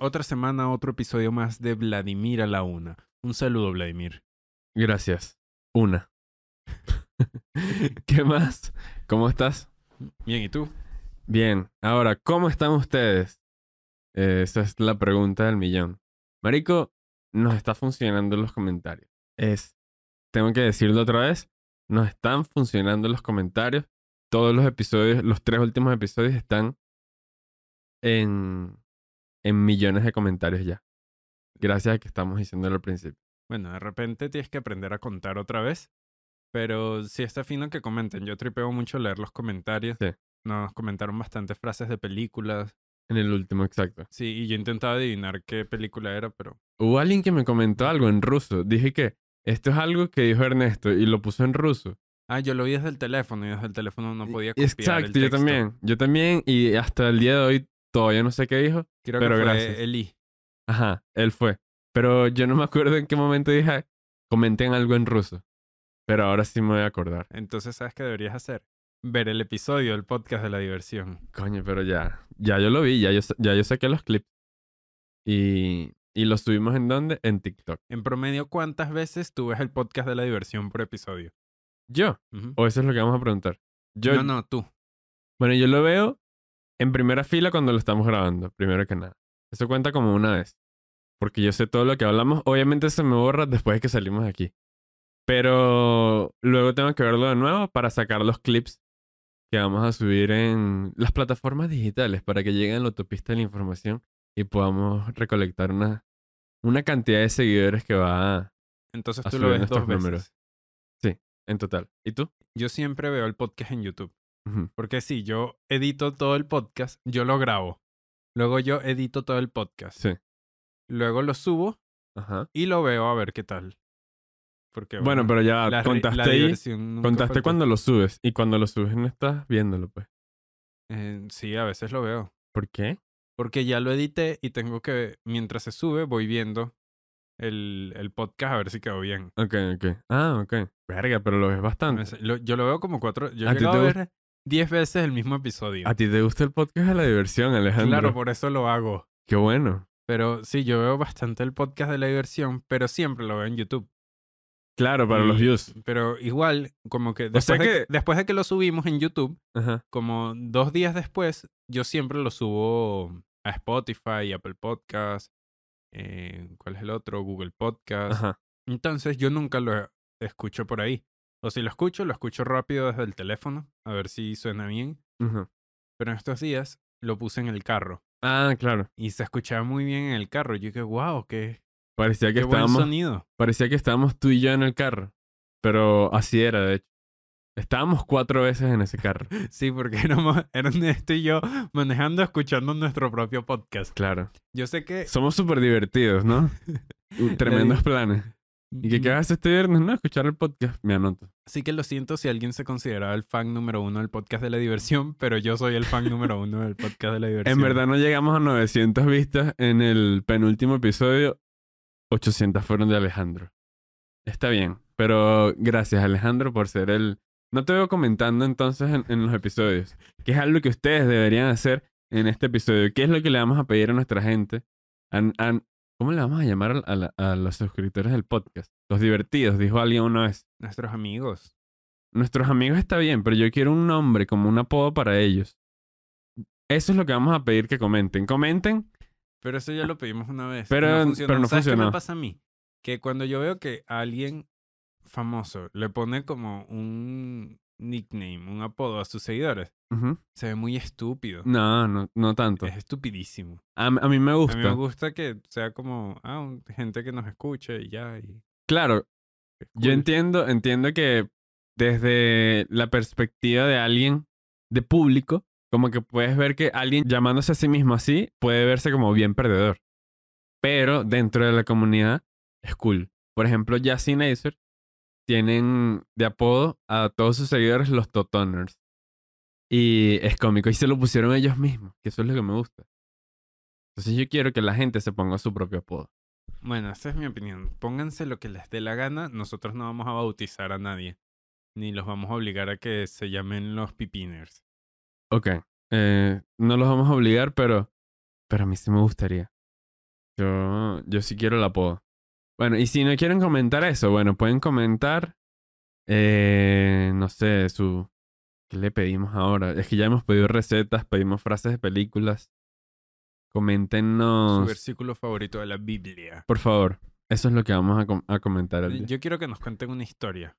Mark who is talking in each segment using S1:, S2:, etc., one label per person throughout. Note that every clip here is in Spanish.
S1: otra semana, otro episodio más de Vladimir a la una. Un saludo, Vladimir.
S2: Gracias. Una. ¿Qué más? ¿Cómo estás?
S1: Bien, ¿y tú?
S2: Bien. Ahora, ¿cómo están ustedes? Eh, esa es la pregunta del millón. Marico, nos está funcionando los comentarios. Es, tengo que decirlo otra vez, nos están funcionando los comentarios. Todos los episodios, los tres últimos episodios están en, en millones de comentarios ya. Gracias a que estamos diciéndolo al principio.
S1: Bueno, de repente tienes que aprender a contar otra vez. Pero sí está fino que comenten. Yo tripeo mucho leer los comentarios.
S2: Sí.
S1: Nos comentaron bastantes frases de películas.
S2: En el último, exacto.
S1: Sí, y yo intentaba adivinar qué película era, pero
S2: Hubo alguien que me comentó algo en ruso. Dije que esto es algo que dijo Ernesto y lo puso en ruso.
S1: Ah, yo lo vi desde el teléfono y desde el teléfono no podía copiar el
S2: Exacto, yo también. Yo también. Y hasta el día de hoy todavía no sé qué dijo.
S1: Creo
S2: pero
S1: que fue
S2: gracias.
S1: Eli.
S2: Ajá, él fue. Pero yo no me acuerdo en qué momento dije, comenten algo en ruso. Pero ahora sí me voy a acordar.
S1: Entonces, ¿sabes qué deberías hacer? Ver el episodio del podcast de la diversión.
S2: Coño, pero ya. Ya yo lo vi, ya yo, ya yo saqué los clips. Y, y los subimos en dónde? En TikTok.
S1: En promedio, ¿cuántas veces tú ves el podcast de la diversión por episodio?
S2: ¿Yo?
S1: Ujú.
S2: ¿O eso es lo que vamos a preguntar? Yo,
S1: No, no, tú.
S2: Bueno, yo lo veo en primera fila cuando lo estamos grabando, primero que nada. Eso cuenta como una vez. Porque yo sé todo lo que hablamos. Obviamente se me borra después de que salimos de aquí. Pero luego tengo que verlo de nuevo para sacar los clips que vamos a subir en las plataformas digitales para que lleguen a la autopista de la información y podamos recolectar una, una cantidad de seguidores que va a-
S1: Entonces
S2: a
S1: tú lo ves dos veces.
S2: números. en total. ¿Y tú?
S1: Yo siempre veo el podcast en YouTube. Porque sí, yo edito todo el podcast, yo lo grabo. Luego yo edito todo el podcast.
S2: Sí.
S1: Luego lo subo
S2: Ajá.
S1: y lo veo a ver qué tal. Porque
S2: Bueno, pero ya
S1: la,
S2: contaste
S1: la
S2: ahí. Contaste cuando lo subes y cuando lo subes no estás viéndolo, pues.
S1: Eh, sí, a veces lo veo.
S2: ¿Por qué?
S1: Porque ya lo edité y tengo que, mientras se sube, voy viendo el, el podcast a ver si quedó bien.
S2: Ok, ok. Ah, ok. Verga, pero lo ves bastante.
S1: lo- yo lo veo como cuatro. Yo
S2: ¿A
S1: he llegado a ver diez veces el mismo episodio.
S2: ¿A ti te gusta el podcast de la diversión, Alejandro?
S1: Claro, por eso lo hago.
S2: Qué bueno.
S1: Pero sí, yo veo bastante el podcast de la diversión, pero siempre lo veo en YouTube.
S2: Claro, para
S1: Y-
S2: los views.
S1: Pero igual, como que
S2: O
S1: después, de,
S2: que-
S1: después de que lo subimos en YouTube,
S2: Ajá.
S1: como dos días después, yo siempre lo subo a Spotify, Apple Podcast, eh, ¿cuál es el otro? Google Podcast.
S2: Ajá.
S1: Entonces yo nunca lo escucho por ahí. O si lo escucho, lo escucho rápido desde el teléfono, a ver si suena bien. Pero en estos días lo puse en el carro
S2: Ah, claro.
S1: y se escuchaba muy bien en el carro. Yo dije, wow, qué,
S2: Parecía que
S1: qué buen
S2: estábamos.
S1: sonido.
S2: Parecía que estábamos tú y yo en el carro. Pero así era, de hecho. Estábamos cuatro veces en ese carro.
S1: Sí, porque éramos, eran esto y yo manejando, escuchando nuestro propio podcast.
S2: Claro.
S1: Yo sé que...
S2: Somos súper divertidos, ¿no? Uh, Tremendos planes. ¿Y qué, qué haces este viernes? No, escuchar el podcast. Me anoto.
S1: Así que lo siento si alguien se consideraba el fan número uno del podcast de la diversión, pero yo soy el fan número uno del podcast de la diversión.
S2: En verdad no llegamos a 900 vistas en el penúltimo episodio. 800 fueron de Alejandro. Está bien, pero gracias Alejandro por ser el... No te veo comentando entonces en, en los episodios, que es algo que ustedes deberían hacer en este episodio. ¿Qué es lo que le vamos a pedir a nuestra gente? An- an- ¿Cómo le vamos a llamar a, a la- a los suscriptores del podcast? Los divertidos, dijo alguien una vez.
S1: Nuestros amigos.
S2: Nuestros amigos está bien, pero yo quiero un nombre como un apodo para ellos. Eso es lo que vamos a pedir que comenten. Comenten
S1: Pero eso ya lo pedimos una vez.
S2: Pero-
S1: no funcionó.
S2: pero no
S1: ¿Sabes qué
S2: funcionó.
S1: me pasa a mí? Que cuando yo veo que a alguien famoso le pone como un nickname, un apodo a sus seguidores, se ve muy estúpido.
S2: No, no, no tanto.
S1: Es estupidísimo.
S2: A, a mí me
S1: A
S2: gusta.
S1: mí me gusta que sea como, ah, un- gente que nos escuche y ya. Y
S2: Claro, yo entiendo, entiendo que desde la perspectiva de alguien de público, como que puedes ver que alguien llamándose a sí mismo así puede verse como bien perdedor. Pero dentro de la comunidad es cool. Por ejemplo, Jazzy y Nacer tienen de apodo a todos sus seguidores los Totoners. Y es cómico. Y se lo pusieron ellos mismos, que eso es lo que me gusta. Entonces yo quiero que la gente se ponga su propio apodo.
S1: Bueno, esa es mi opinión. Pónganse lo que les dé la gana. Nosotros no vamos a bautizar a nadie. Ni los vamos a obligar a que se llamen los pipiners.
S2: Ok. eh, no los vamos a obligar, pero, pero a mí sí me gustaría. Yo, yo sí quiero el apodo. Bueno, y si no quieren comentar eso, bueno, pueden comentar, eh, no sé, su... ¿Qué le pedimos ahora? Es que ya hemos pedido recetas, pedimos frases de películas.
S1: Su
S2: Coméntenos,
S1: versículo favorito de la Biblia.
S2: por favor. Eso es lo que vamos a, com- a comentar. día.
S1: Yo quiero que nos cuenten una historia.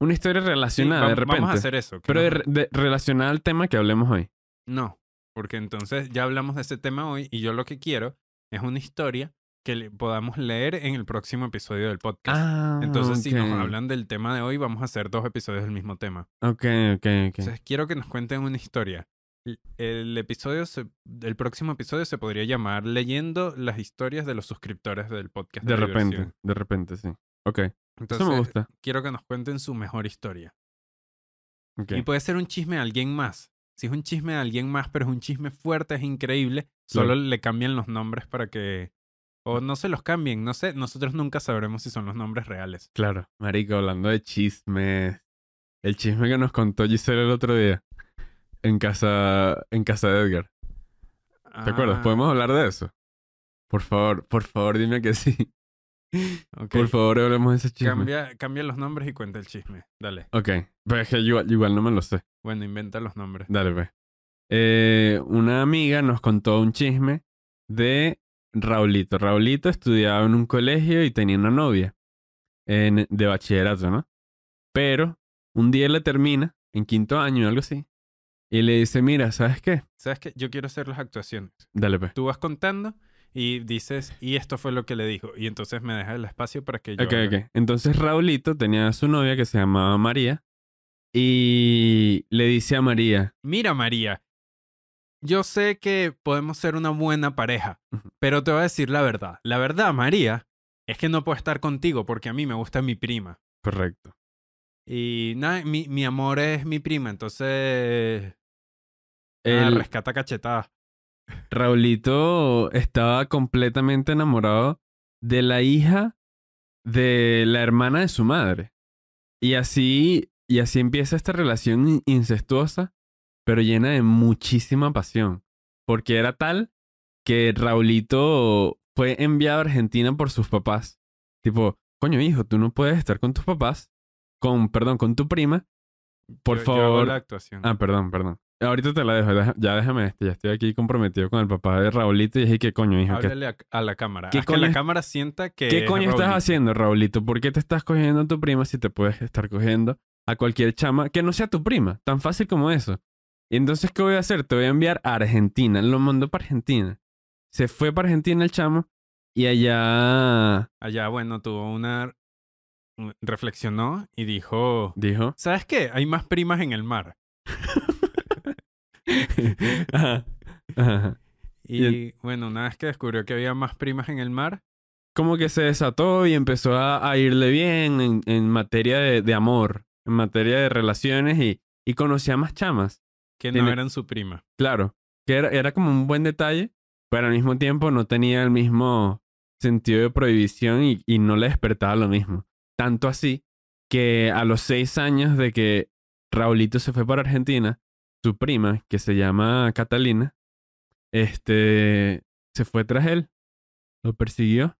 S2: Una historia
S1: Sí,
S2: relacionada, de repente.
S1: Vamos a hacer eso.
S2: Pero de- relacionada al tema que hablemos hoy.
S1: No, porque entonces ya hablamos de ese tema hoy y yo lo que quiero es una historia que le- podamos leer en el próximo episodio del podcast.
S2: Ah,
S1: entonces, si nos hablan del tema de hoy, vamos a hacer dos episodios del mismo tema.
S2: Ok, ok, ok.
S1: Entonces, quiero que nos cuenten una historia. El- episodio, se- el próximo episodio se podría llamar Leyendo las historias de los suscriptores del podcast.
S2: De
S1: de
S2: repente,
S1: diversión.
S2: de repente, sí. Ok,
S1: Entonces,
S2: eso me gusta.
S1: quiero que nos cuenten su mejor historia.
S2: Ok.
S1: Y puede ser un chisme de alguien más. Si es un chisme de alguien más, pero es un chisme fuerte, es increíble, solo le cambian los nombres para que... O no se los cambien, no sé, nosotros nunca sabremos si son los nombres reales.
S2: Claro, marico, hablando de chismes. El chisme que nos contó Giselle el otro día. En casa, en casa de Edgar. ¿Te acuerdas?
S1: Ah,
S2: ¿Podemos hablar de eso? Por favor, por favor, dime que sí. Por favor, hablemos de ese chisme.
S1: Cambia, cambia los nombres y cuenta el chisme. Dale.
S2: Ok, pero es que yo igual, igual no me lo sé.
S1: Bueno, inventa los nombres.
S2: Dale, pues. Eh, una amiga nos contó un chisme de Raulito. Raulito estudiaba en un colegio y tenía una novia en, de bachillerato, ¿no? Pero un día le termina, en quinto año o algo así, y le dice, mira, ¿sabes qué?
S1: ¿Sabes qué? Yo quiero hacer las actuaciones.
S2: Dale, pues.
S1: Tú vas contando y dices, y esto fue lo que le dijo. Y entonces me dejas el espacio para que yo...
S2: Ok,
S1: haga.
S2: ok. Entonces Raulito tenía a su novia que se llamaba María y le dice a María,
S1: Mira, María, yo sé que podemos ser una buena pareja, pero te voy a decir la verdad. La verdad, María, es que no puedo estar contigo porque a mí me gusta mi prima.
S2: correcto.
S1: Y nada, mi, mi amor es mi prima, entonces... ah,
S2: El-
S1: rescata cachetada.
S2: Raulito estaba completamente enamorado de la hija de la hermana de su madre. Y así, y así empieza esta relación in- incestuosa, pero llena de muchísima pasión. Porque era tal que Raulito fue enviado a Argentina por sus papás. Tipo, coño hijo, tú no puedes estar con tus papás, con, perdón, con tu prima. Por
S1: Yo- yo hago
S2: favor.
S1: la actuación.
S2: Ah, perdón, perdón. Ahorita te la dejo, ya déjame este, ya estoy aquí comprometido con el papá de Raulito y dije, ¿qué coño, hijo? ¿Qué,
S1: Háblale a, a la cámara.
S2: ¿Qué
S1: Haz que la
S2: coño-
S1: cámara sienta que...
S2: qué
S1: es
S2: coño estás
S1: Raulito.
S2: haciendo, Raulito? ¿Por qué te estás cogiendo a tu prima si te puedes estar cogiendo a cualquier chama que no sea tu prima? Tan fácil como eso. Y entonces, ¿qué voy a hacer? Te voy a enviar a Argentina. Lo mandó para Argentina. Se fue para Argentina el chamo y allá
S1: Allá, bueno, tuvo una... Reflexionó y dijo...
S2: dijo...
S1: ¿Sabes qué? Hay más primas en el mar.
S2: Ajá, ajá.
S1: Y,
S2: Y
S1: bueno, una vez que descubrió que había más primas en el mar,
S2: como que se desató y empezó a, a irle bien en, en materia de, de amor, en materia de relaciones y, y conocía más chamas.
S1: Que no
S2: Tiene-
S1: eran su prima.
S2: Claro, que era, era como un buen detalle, pero al mismo tiempo no tenía el mismo sentido de prohibición y, y no le despertaba lo mismo. Tanto así que a los seis años de que Raulito se fue para Argentina, su prima, que se llama Catalina, este, se fue tras él, lo persiguió.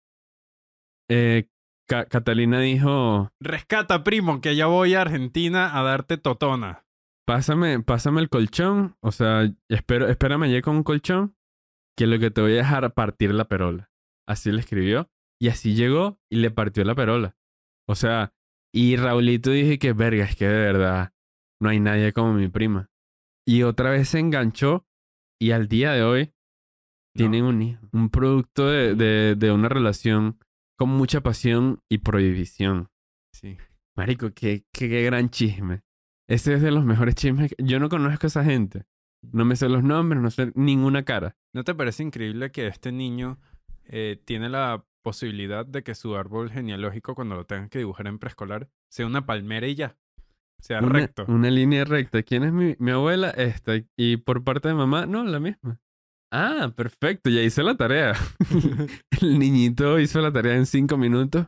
S2: Eh, Ca- Catalina dijo,
S1: Rescata, primo, que ya voy a Argentina a darte totona.
S2: Pásame, pásame el colchón, o sea, espero, espérame allí con un colchón, que lo que te voy a dejar partir la perola. Así le escribió, y así llegó y le partió la perola. O sea, y Raulito dije que verga, es que de verdad no hay nadie como mi prima. Y otra vez se enganchó, y al día de hoy
S1: No,
S2: tienen un hijo, un producto de, de, de una relación con mucha pasión y prohibición.
S1: sí.
S2: Marico, qué, qué, qué gran chisme. Ese es de los mejores chismes. que- Yo no conozco a esa gente. No me sé los nombres, no sé ninguna cara.
S1: ¿No te parece increíble que este niño eh, tiene la posibilidad de que su árbol genealógico, cuando lo tengan que dibujar en preescolar, sea una palmera y ya? Sea
S2: Una,
S1: recto.
S2: una línea recta. ¿Quién es mi, mi abuela? Esta. Y por parte de mamá, no, la misma. Ah, perfecto, ya hice la tarea. El niñito hizo la tarea en cinco minutos.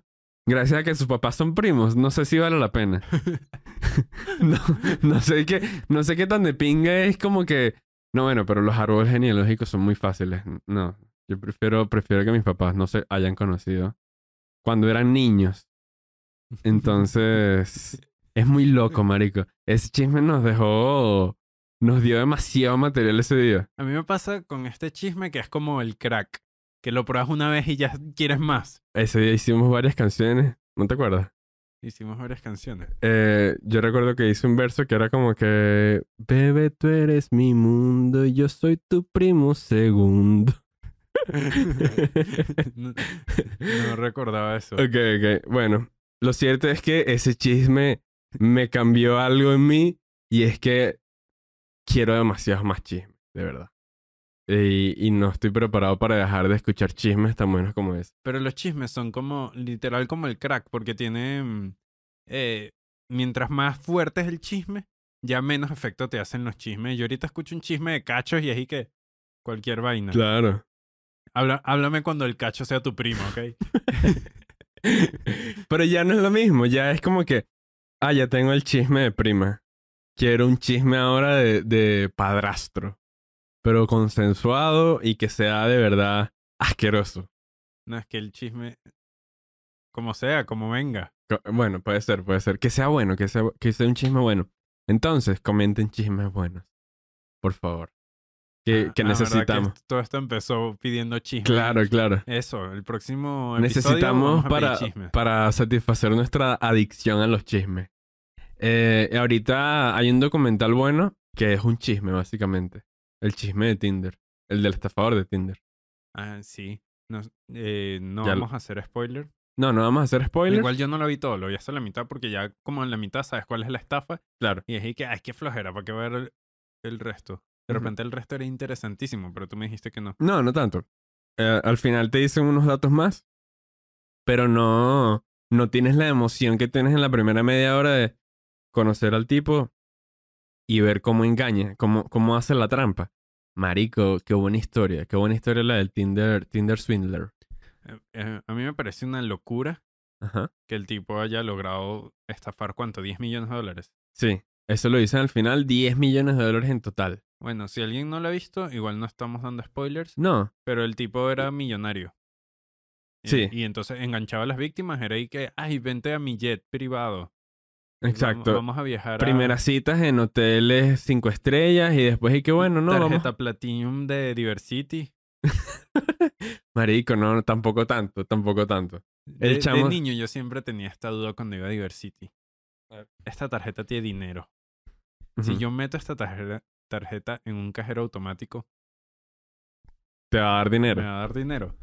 S2: Gracias a que sus papás son primos. No sé si vale la pena. no, no sé qué, no sé qué tan de pinga es como que. No, bueno, pero los árboles genealógicos son muy fáciles. No, Yo prefiero, prefiero que mis papás no se hayan conocido cuando eran niños. Entonces, es muy loco, marico. Ese chisme nos dejó, nos dio demasiado material ese día.
S1: A mí me pasa con este chisme que es como el crack, que lo pruebas una vez y ya quieres más.
S2: Ese día hicimos varias canciones, ¿no te acuerdas?
S1: Hicimos varias canciones.
S2: Eh, yo recuerdo que hice un verso que era como que, bebé, tú eres mi mundo y yo soy tu primo segundo.
S1: no, no recordaba eso.
S2: Ok, ok. Bueno, lo cierto es que ese chisme me cambió algo en mí y es que quiero demasiados más chismes, de verdad. Y, y no estoy preparado para dejar de escuchar chismes tan buenos como ese.
S1: Pero los chismes son como, literal, como el crack, porque tienen. eh, mientras más fuerte es el chisme, ya menos efecto te hacen los chismes. Yo ahorita escucho un chisme de cachos y así que. Cualquier vaina.
S2: Claro.
S1: Habla- háblame cuando el cacho sea tu primo, ¿ok?
S2: Pero ya no es lo mismo, ya es como que, ah, ya tengo el chisme de prima. Quiero un chisme ahora de, de padrastro, pero consensuado y que sea de verdad asqueroso.
S1: No, es que el chisme. Como sea, como venga.
S2: Bueno, puede ser, puede ser. Que sea bueno, que sea, que sea un chisme bueno. Entonces, comenten chismes buenos. Por favor. Que,
S1: Ah,
S2: que
S1: ah, ¿verdad
S2: necesitamos.
S1: todo esto empezó pidiendo chismes.
S2: Claro, claro.
S1: Eso, el próximo episodio
S2: Necesitamos para,
S1: chismes.
S2: para satisfacer nuestra adicción a los chismes. Eh, ahorita hay un documental bueno que es un chisme, básicamente. El chisme de Tinder. El del estafador de Tinder.
S1: Ah, sí. No, eh, no
S2: Ya lo-
S1: vamos a hacer spoiler.
S2: No, no vamos a hacer spoilers.
S1: Igual yo no lo vi todo, lo vi hasta la mitad porque ya como en la mitad sabes cuál es la estafa.
S2: Claro.
S1: Y dije que, ay, qué flojera, ¿para qué ver el, el resto? De repente el resto era interesantísimo, pero tú me dijiste que no.
S2: No, no tanto. Eh, al final te dicen unos datos más, pero no, no tienes la emoción que tienes en la primera media hora de conocer al tipo y ver cómo engaña, cómo, cómo hace la trampa. Marico, qué buena historia, qué buena historia la del Tinder, Tinder Swindler.
S1: Eh, eh, a mí me parece una locura
S2: Ajá.
S1: que el tipo haya logrado estafar, ¿cuánto? 10 millones de dólares.
S2: Sí, eso lo dicen al final, 10 millones de dólares en total.
S1: Bueno, si alguien no lo ha visto, igual no estamos dando spoilers,
S2: No,
S1: pero el tipo era millonario. Y-
S2: Sí.
S1: Y, entonces enganchaba a las víctimas, era ahí que, ay, vente a mi jet privado.
S2: Exacto.
S1: Vamos, a viajar a
S2: Primeras citas en hoteles cinco estrellas y después y que bueno, no,
S1: tarjeta
S2: vamos.
S1: Platinum de Diversity.
S2: Marico, no, tampoco tanto, tampoco tanto. El
S1: De, de
S2: chamo-
S1: niño yo siempre tenía esta duda cuando iba a Diversity. Esta tarjeta tiene dinero. Si yo meto esta tarjeta, tarjeta en un cajero automático,
S2: Te va a dar
S1: me
S2: dinero.
S1: va a dar dinero.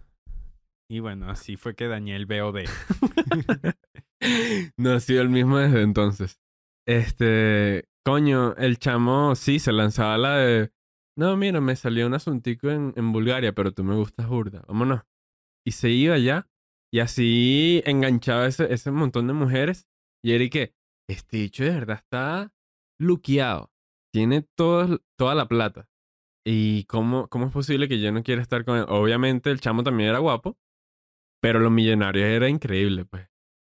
S1: Y bueno, así fue que dañé el BOD.
S2: no ha sido el mismo desde entonces. Este, coño, el chamo sí se lanzaba la de, no, mira, me salió un asuntico en, en Bulgaria, pero tú me gustas burda, vámonos. Y se iba ya, y así enganchaba ese, ese montón de mujeres, y era que, este dicho de verdad está luqueado, tiene todo, toda la plata. ¿Y cómo, cómo es posible que yo no quiera estar con él? Obviamente el chamo también era guapo, pero los millonarios era increíble, pues.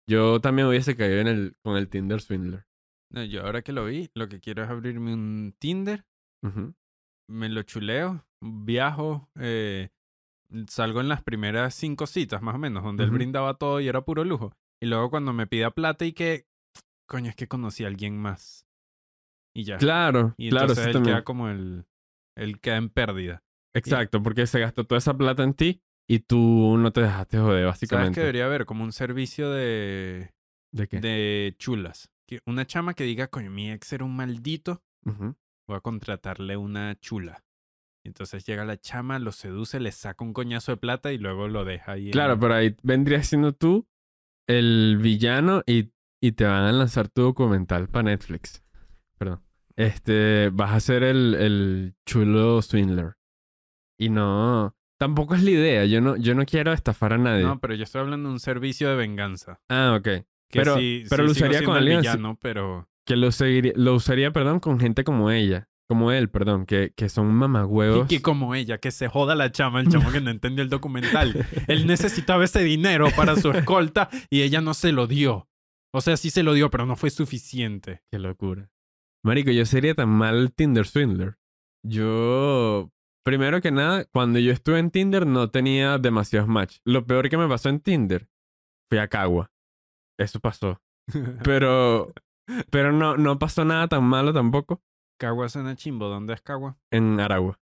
S2: Yo también hubiese caído en el, con el Tinder Swindler.
S1: No, yo ahora que lo vi, lo que quiero es abrirme un Tinder, me lo chuleo, viajo, eh, salgo en las primeras cinco citas más o menos, donde él brindaba todo y era puro lujo. Y luego cuando me pida plata y que, coño, es que conocí a alguien más. Y ya.
S2: Claro,
S1: y
S2: claro,
S1: entonces él
S2: también.
S1: queda como el, él queda en pérdida.
S2: Exacto, porque se gastó toda esa plata en ti y tú no te dejaste joder,
S1: ¿Sabes
S2: básicamente.
S1: que debería haber como un servicio de,
S2: ¿De qué?
S1: de chulas? Una chama que diga, coño, mi ex era un maldito,
S2: Ujú.
S1: voy a contratarle una chula. Entonces llega la chama, lo seduce, le saca un coñazo de plata y luego lo deja ahí. en-
S2: Claro, pero ahí vendría siendo tú el villano y, y te van a lanzar tu documental para Netflix. Perdón. Este, vas a ser el, el chulo swindler. Y no, tampoco es la idea. Yo no, yo no quiero estafar a nadie.
S1: No, pero yo estoy hablando de un servicio de venganza.
S2: Ah, ok.
S1: Que
S2: Pero-
S1: sí,
S2: pero
S1: sí
S2: lo usaría con
S1: el
S2: alguien así-
S1: villano, pero
S2: Que lo, seguiría- lo usaría, perdón, con gente como ella. Como él, perdón. Que, que son
S1: y
S2: mamagüevos.
S1: que como ella, que se joda la chama, el chamo que no entendió el documental. Él necesitaba ese dinero para su escolta y ella no se lo dio. O sea, sí se lo dio, pero no fue suficiente.
S2: Qué locura. Marico, yo sería tan mal Tinder Swindler. Yo primero que nada, cuando yo estuve en Tinder no tenía demasiados match. Lo peor que me pasó en Tinder fui a Cagua. Eso pasó. Pero, pero no, no pasó nada tan malo tampoco
S1: Cagua suena chimbo. ¿Dónde es Cagua?
S2: en Aragua,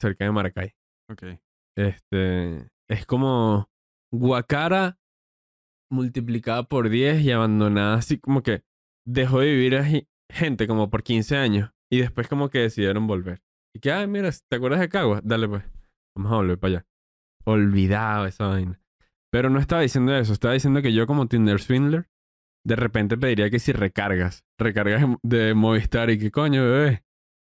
S2: cerca de Maracay.
S1: Ok.
S2: Este, es como Guacara multiplicada por 10 y abandonada así como que dejó de vivir gente como por 15 años y después como que decidieron volver. Y que, ay, mira, ¿te acuerdas de Cagua? Dale pues, vamos a volver para allá. Olvidado esa vaina. Pero no estaba diciendo eso, estaba diciendo que yo como Tinder Swindler de repente pediría que si recargas, recargas de Movistar y que coño, bebé.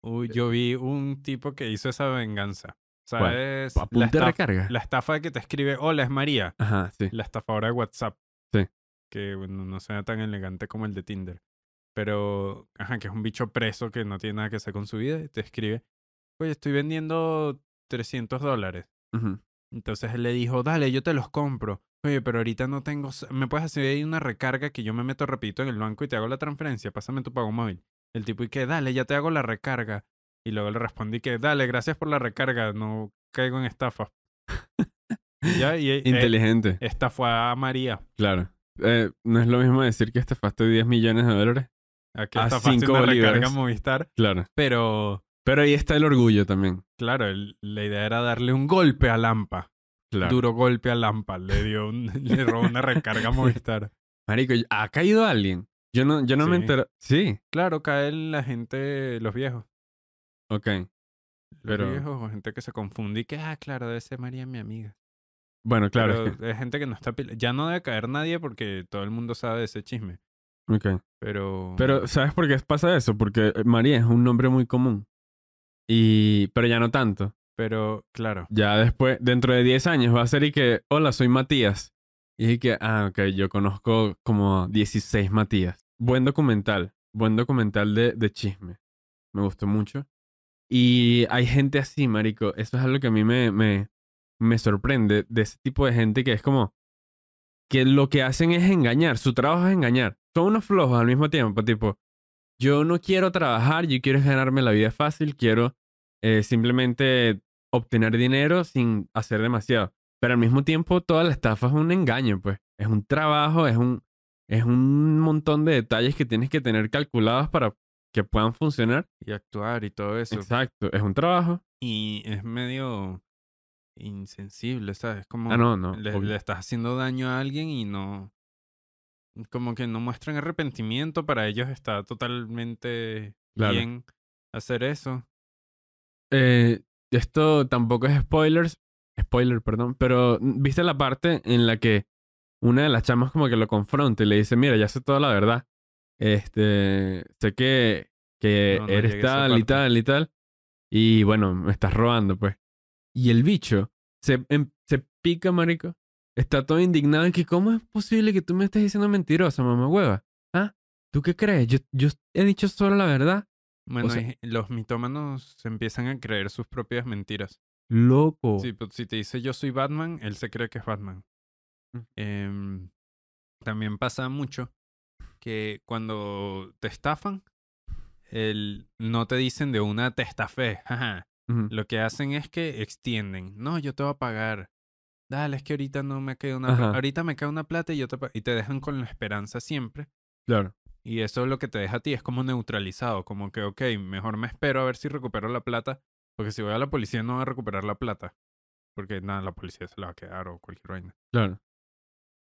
S1: Uy, yo vi un tipo que hizo esa venganza. ¿Sabes? La, estafa,
S2: recarga.
S1: la estafa de que te escribe, hola, es María.
S2: Ajá, sí.
S1: La estafadora de WhatsApp.
S2: Sí.
S1: Que bueno, no sea tan elegante como el de Tinder. Pero, ajá, que es un bicho preso que no tiene nada que hacer con su vida. Y te escribe, oye, estoy vendiendo 300 dólares. Entonces él le dijo, dale, yo te los compro. Oye, pero ahorita no tengo... ¿Me puedes hacer ahí una recarga que yo me meto rapidito en el banco y te hago la transferencia? Pásame tu pago móvil. El tipo, y que, dale, ya te hago la recarga. Y luego le respondí que, dale, gracias por la recarga, no caigo en estafa. Y ya, y eh,
S2: Inteligente,
S1: estafó a María.
S2: claro. Eh, no es lo mismo decir que estafaste 10 millones de dólares.
S1: A que
S2: A
S1: estafaste
S2: cinco
S1: una
S2: bolívares.
S1: recarga Movistar.
S2: Claro.
S1: Pero,
S2: Pero ahí está el orgullo también.
S1: claro, el- la idea era darle un golpe a Lampa.
S2: Claro.
S1: Duro golpe a Lampa. Le dio un, le robó una recarga a Movistar.
S2: Marico, ¿ha caído alguien? Yo no, yo no me entero. Sí,
S1: Claro, caen la gente, los viejos.
S2: ok.
S1: Los
S2: Pero-
S1: viejos o gente que se confunde y que, ah, claro, debe ser María mi amiga.
S2: Bueno, claro.
S1: Pero
S2: es
S1: gente que no está... Ya no debe caer nadie porque todo el mundo sabe de ese chisme.
S2: ok.
S1: Pero...
S2: Pero, ¿sabes por qué pasa eso? Porque María es un nombre muy común. Y... Pero ya no tanto.
S1: Pero, claro.
S2: Ya después, dentro de 10 años, va a ser y que, hola, soy Matías. Y que, ah, ok, yo conozco como 16 Matías. Buen documental, buen documental de, de chisme. Me gustó mucho. Y hay gente así, marico. Eso es algo que a mí me, me, me sorprende de ese tipo de gente que es como que lo que hacen es engañar. Su trabajo es engañar. Son unos flojos al mismo tiempo, tipo, yo no quiero trabajar, yo quiero ganarme la vida fácil, quiero eh, simplemente obtener dinero sin hacer demasiado. Pero al mismo tiempo, toda la estafa es un engaño, pues. Es un trabajo, es un, es un montón de detalles que tienes que tener calculados para que puedan funcionar.
S1: Y actuar y todo eso.
S2: Exacto, es un trabajo.
S1: Y es medio insensible, ¿sabes? Como
S2: Ah, no, no.
S1: le estás haciendo daño a alguien y no... Como que no muestran arrepentimiento. Para ellos está totalmente
S2: Claro.
S1: bien hacer eso.
S2: Eh, esto tampoco es spoilers, spoiler, perdón, pero mm, viste la parte en la que una de las chamas como que lo confronta y le dice, mira, ya sé toda la verdad. Este, sé que, que
S1: No, no
S2: eres tal y tal y tal. Y bueno, me estás robando, pues. Y el bicho se, em- se pica, marico. Está todo indignado y que, ¿cómo es posible que tú me estés diciendo mentirosa, mamá hueva? ¿Ah? ¿Tú qué crees? Yo, yo he dicho solo la verdad.
S1: Bueno,
S2: sea-
S1: los mitómanos se empiezan a creer sus propias mentiras.
S2: Loco.
S1: Sí, pues si te dice yo soy Batman, él se cree que es Batman.
S2: Mm.
S1: Em, también pasa mucho que cuando te estafan, el, no te dicen de una te estafé. jaja.
S2: Ujú,
S1: Lo que hacen es que extienden. No, yo te voy a pagar. Dale, es que ahorita no me queda una plata. Ahorita me queda una plata y yo te pa-". Y te dejan con la esperanza siempre.
S2: Claro.
S1: Y eso es lo que te deja a ti, es como neutralizado, como que, ok, mejor me espero a ver si recupero la plata, porque si voy a la policía no voy a recuperar la plata, porque nada, la policía se la va a quedar o cualquier vaina.
S2: Claro.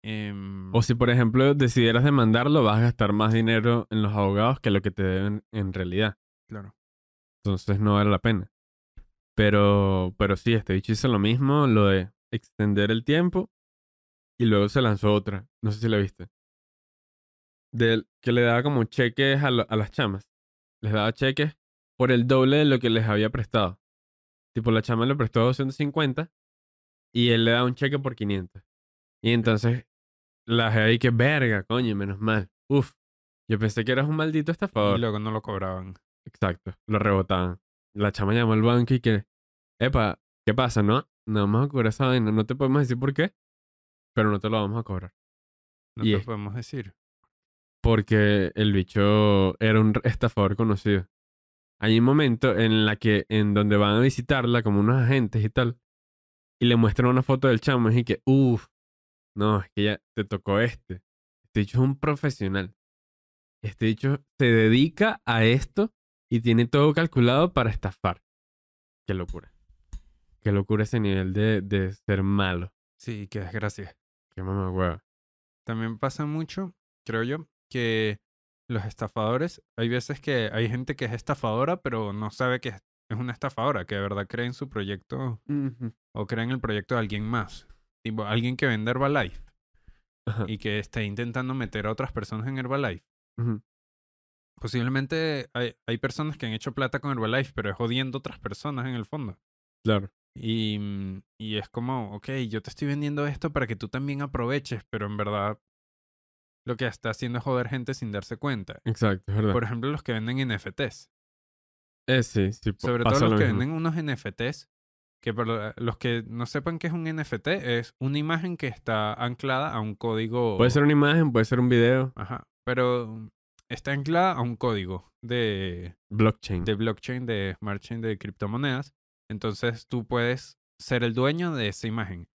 S1: Em,
S2: O si, por ejemplo, decidieras demandarlo, vas a gastar más dinero en los abogados que lo que te deben en realidad.
S1: claro.
S2: Entonces no vale la pena. Pero, pero sí, este bicho hizo lo mismo, lo de extender el tiempo. Y luego se lanzó otra. No sé si la viste. Del, que le daba como cheques a, lo- a las chamas. Les daba cheques por el doble de lo que les había prestado. Tipo, la chama le prestó 250 y él le da un cheque por 500. Y entonces la ahí que verga, coño, menos mal. Uf, yo pensé que eras un maldito estafador.
S1: Y luego no lo cobraban.
S2: Exacto, lo rebotaban. La chama llamó al banco y que, epa, ¿qué pasa, no? No vamos a cobrar esa vaina, no te podemos decir por qué, pero no te lo vamos a cobrar.
S1: No
S2: Y
S1: te
S2: es-
S1: podemos decir.
S2: Porque el bicho era un estafador conocido. hay un momento en la que, en donde van a visitarla como unos agentes y tal, y le muestran una foto del chamo y que, uff, no, es que ya te tocó este. Este dicho es un profesional. Este dicho se dedica a esto y tiene todo calculado para estafar. Qué locura. Qué locura ese nivel de, de ser malo.
S1: Sí, qué desgracia.
S2: Qué mamá hueva.
S1: También pasa mucho, creo yo, que los estafadores, hay veces que hay gente que es estafadora, pero no sabe que es una estafadora, que de verdad cree en su proyecto o cree en el proyecto de alguien más. Tipo, alguien que vende Herbalife
S2: Ajá.
S1: y que esté intentando meter a otras personas en Herbalife. Posiblemente hay, hay personas que han hecho plata con Herbalife, pero es jodiendo a otras personas en el fondo.
S2: Claro.
S1: Y, mm, y es como, ok, yo te estoy vendiendo esto para que tú también aproveches, pero en verdad lo que está haciendo es joder gente sin darse cuenta.
S2: Exacto, es verdad.
S1: Por ejemplo, los que venden NFTs.
S2: Eh, sí, sí.
S1: Sobre todo los
S2: lo
S1: que
S2: mismo.
S1: venden unos NFTs, que para los que no sepan qué es un NFT, es una imagen que está anclada a un código.
S2: Puede ser una imagen, puede ser un video.
S1: Ajá. Pero está anclada a un código de,
S2: Blockchain.
S1: de blockchain, de smart chain, de criptomonedas. Entonces tú puedes ser el dueño de esa imagen.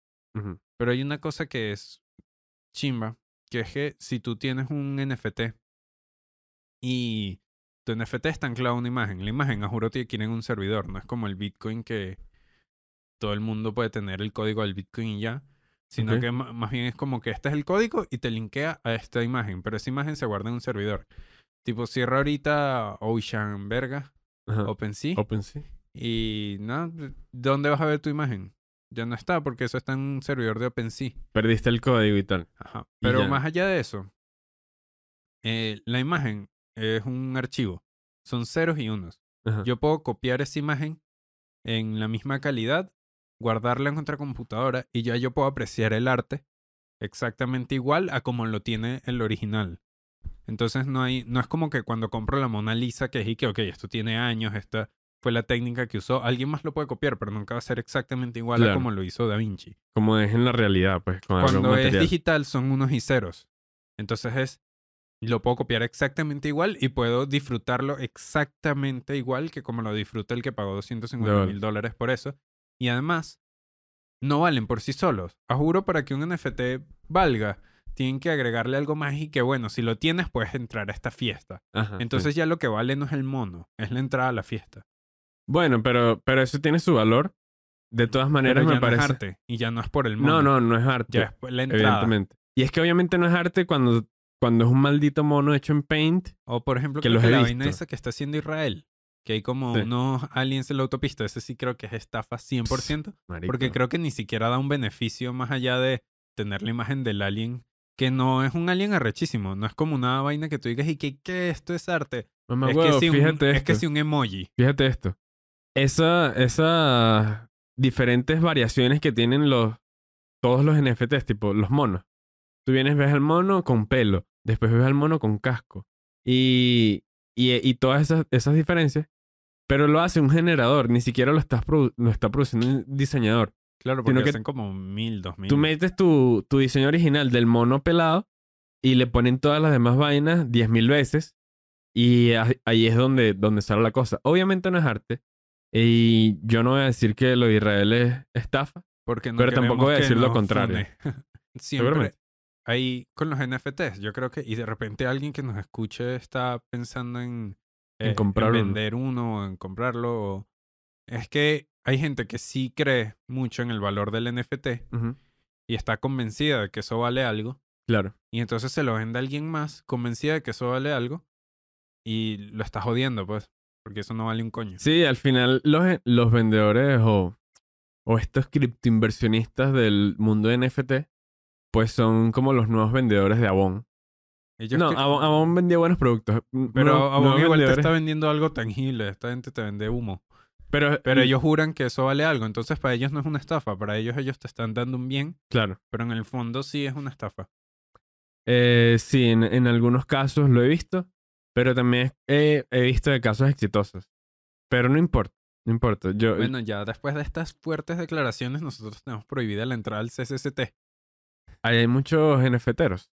S1: Pero hay una cosa que es chimba, que es que si tú tienes un NFT y tu NFT está anclado a una imagen, la imagen a juro tiene que ir en un servidor, no es como el Bitcoin que todo el mundo puede tener el código del Bitcoin y ya, sino que más bien es como que este es el código y te linkea a esta imagen, pero esa imagen se guarda en un servidor. Tipo, cierra ahorita Ocean Verga. OpenSea,
S2: OpenSea.
S1: Y no, ¿dónde vas a ver tu imagen? Ya no está porque eso está en un servidor de OpenSea.
S2: Perdiste el código y tal.
S1: Ajá. Pero más allá de eso, eh, la imagen es un archivo. Son ceros y unos.
S2: Ajá.
S1: Yo puedo copiar esa imagen en la misma calidad, guardarla en otra computadora y ya yo puedo apreciar el arte exactamente igual a como lo tiene el original. Entonces no hay, no es como que cuando compro la Mona Lisa que dije que, ok, esto tiene años, esta fue la técnica que usó, alguien más lo puede copiar, pero nunca va a ser exactamente igual a como lo hizo Da Vinci.
S2: Como es en la realidad, pues. Con
S1: Cuando es digital son unos y ceros. Entonces es, lo puedo copiar exactamente igual y puedo disfrutarlo exactamente igual que como lo disfruta el que pagó 250
S2: Lol.
S1: mil dólares por eso. Y además, no valen por sí solos. A juro para que un NFT valga, tienen que agregarle algo más y que bueno, si lo tienes puedes entrar a esta fiesta.
S2: Ajá, sí.
S1: Entonces ya lo que vale no es el mono, es la entrada a la fiesta.
S2: Bueno, pero, pero eso tiene su valor. De todas
S1: Pero
S2: maneras,
S1: ya
S2: me
S1: no
S2: parece.
S1: es arte y ya no es por el mono.
S2: No, no, no es arte.
S1: Ya es la entrada.
S2: evidentemente. Y es que obviamente no es arte cuando, cuando es un maldito mono hecho en Paint.
S1: O por ejemplo,
S2: Que los
S1: que
S2: he
S1: la vaina esa que está haciendo Israel. Que hay como
S2: Sí.
S1: unos aliens en la autopista. Ese sí creo que es estafa 100%.
S2: Marico.
S1: Porque creo que ni siquiera da un beneficio más allá de tener la imagen del alien. Que no es un alien arrechísimo. No es como una vaina que tú digas y que, ¿qué? Esto es arte.
S2: Mamá
S1: es, que sí un,
S2: fíjate
S1: es
S2: esto.
S1: que sí un emoji.
S2: Fíjate esto. Esa, esas diferentes variaciones que tienen los todos los NFTs, tipo los monos. Tú vienes, ves al mono con pelo, después ves al mono con casco. Y, y, y todas esas, esas diferencias. Pero lo hace un generador, ni siquiera lo, estás produ- lo está produciendo un diseñador.
S1: Claro, porque
S2: Sino que
S1: hacen como mil, dos mil.
S2: Tú metes tu, tu diseño original del mono pelado y le ponen todas las demás vainas 10.000 veces. Y ahí es donde, donde sale la cosa. Obviamente no es arte. Y yo no voy a decir que lo de Israel es estafa.
S1: Porque no
S2: pero tampoco voy a decir lo contrario.
S1: Siempre ahí con los NFTs, yo creo que, y de repente alguien que nos escuche está pensando en,
S2: En
S1: eh,
S2: comprar uno.
S1: vender uno o en comprarlo. o- Es que hay gente que sí cree mucho en el valor del NFT y está convencida de que eso vale algo.
S2: Claro.
S1: Y entonces se lo vende a alguien más convencida de que eso vale algo y lo está jodiendo, pues, porque eso no vale un coño.
S2: Sí, al final los, los vendedores o, o estos criptoinversionistas del mundo de NFT, pues son como los nuevos vendedores de Avon.
S1: Ellos
S2: no,
S1: que-
S2: Avon, Avon vendía buenos productos.
S1: pero
S2: Nuevos-
S1: Avon igual te está vendiendo algo tangible. Esta gente te vende humo.
S2: Pero,
S1: Pero ellos juran que eso vale algo. Entonces, para ellos no es una estafa. Para ellos, ellos te están dando un bien.
S2: Claro.
S1: Pero en el fondo sí es una estafa.
S2: Eh, sí, en, en algunos casos lo he visto, pero también he, he visto de casos exitosos. Pero no importa, no importa. Yo,
S1: Bueno, ya después de estas fuertes declaraciones, nosotros tenemos prohibida la entrada al CCCT.
S2: hay muchos NFTeros.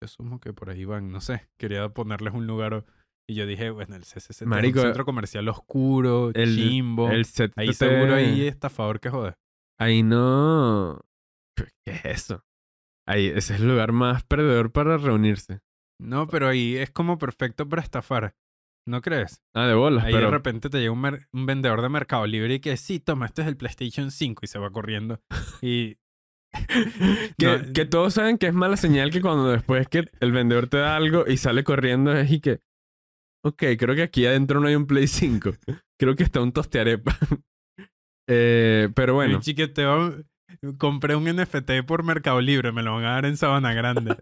S1: Yo asumo que por ahí van, no sé. Quería ponerles un lugar Y yo dije, bueno, el CCCT
S2: Marico,
S1: es un centro comercial oscuro,
S2: El,
S1: chimbo.
S2: el CTT
S1: ahí seguro hay estafador que jode.
S2: Ahí no. ¿Qué es eso? Ahí, ese es el lugar más perdedor para reunirse.
S1: No, pero ahí es como perfecto para estafar. ¿No crees?
S2: Ah, de bolas,
S1: Ahí
S2: pero.
S1: de repente te llega un, vendedor de Mercado Libre y que sí, toma, este es el PlayStation 5 y se va corriendo. Y.
S2: Que,
S1: No,
S2: que todos saben que es mala señal que cuando después que el vendedor te da algo y sale corriendo es y que. Ok, creo que aquí adentro no hay un Play 5. Creo que está un tostearepa. eh, pero bueno.
S1: Chiqueteo, compré un NFT por Mercado Libre, me lo van a dar en Sabana Grande.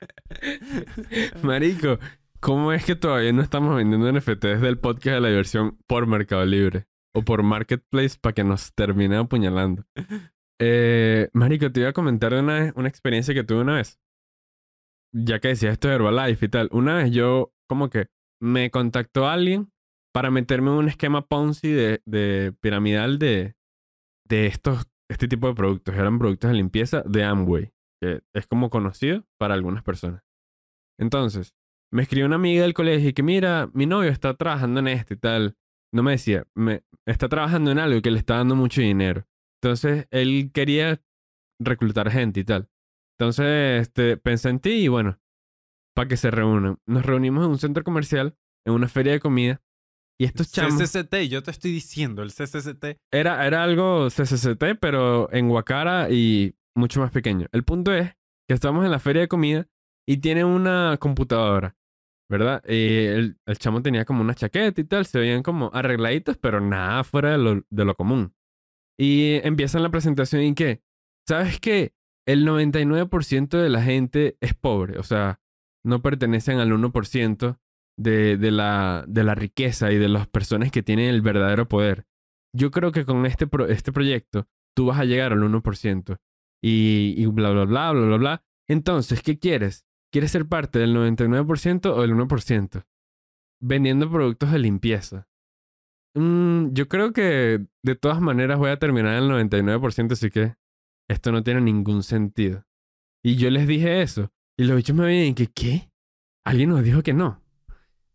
S2: Marico, ¿cómo es que todavía no estamos vendiendo NFT desde el podcast de la diversión por Mercado Libre? O por Marketplace para que nos termine apuñalando. Eh, Marico, te iba a comentar una, una experiencia que tuve una vez. Ya que decías esto de Herbalife y tal. Una vez yo como que me contactó alguien para meterme en un esquema Ponzi de, de piramidal de, de estos, este tipo de productos. Eran productos de limpieza de Amway, que es como conocido para algunas personas. Entonces, me escribió una amiga del colegio y que mira, mi novio está trabajando en esto y tal. No me decía, me, está trabajando en algo que le está dando mucho dinero. Entonces, él quería reclutar gente y tal. Entonces, este, pensé en ti y bueno, para que se reúnan. Nos reunimos en un centro comercial, en una feria de comida. Y estos chamos...
S1: CCCT, yo te estoy diciendo, el CCCT.
S2: Era, era algo CCCT, pero en Guacara y mucho más pequeño. El punto es que estamos en la feria de comida y tiene una computadora, ¿verdad? El, chamo tenía como una chaqueta y tal, se veían como arregladitos, pero nada fuera de lo, común. Y empiezan la presentación y que, ¿sabes qué? El 99% de la gente es pobre, o sea, no pertenecen al 1% de, de, la, riqueza y de las personas que tienen el verdadero poder. Yo creo que con este, este proyecto tú vas a llegar al 1%. Y, y bla, bla, bla, bla, bla, bla. Entonces, ¿qué quieres? ¿Quieres ser parte del 99% o del 1%? Vendiendo productos de limpieza. Mm, yo creo que de todas maneras voy a terminar el 99%, así que esto no tiene ningún sentido. Y yo les dije eso. Y los bichos me veían que, ¿qué? Alguien nos dijo que no.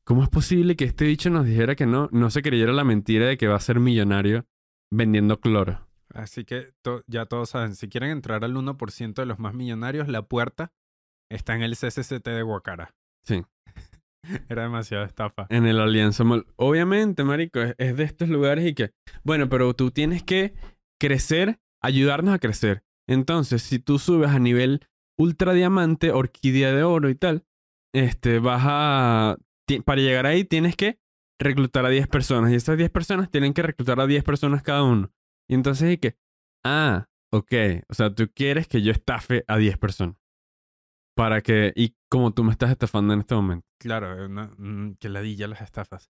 S2: ¿Cómo es posible que este bicho nos dijera que no? No se creyera la mentira de que va a ser millonario vendiendo cloro.
S1: Así que to- ya todos saben, si quieren entrar al 1% de los más millonarios, la puerta está en el CCCT de Guacara.
S2: Sí.
S1: Era demasiada estafa.
S2: En el Alianza Mall. Obviamente, marico, es, es de estos lugares y que... Bueno, pero tú tienes que crecer, ayudarnos a crecer. Entonces, si tú subes a nivel ultra diamante, orquídea de oro y tal, este, vas a... Para llegar ahí tienes que reclutar a 10 personas. Y esas 10 personas tienen que reclutar a 10 personas cada uno. Y entonces y que... Ah, ok. O sea, tú quieres que yo estafe a 10 personas. Para que... Y como tú me estás estafando en este momento.
S1: Claro, eh, no, mm, que ladilla las estafas.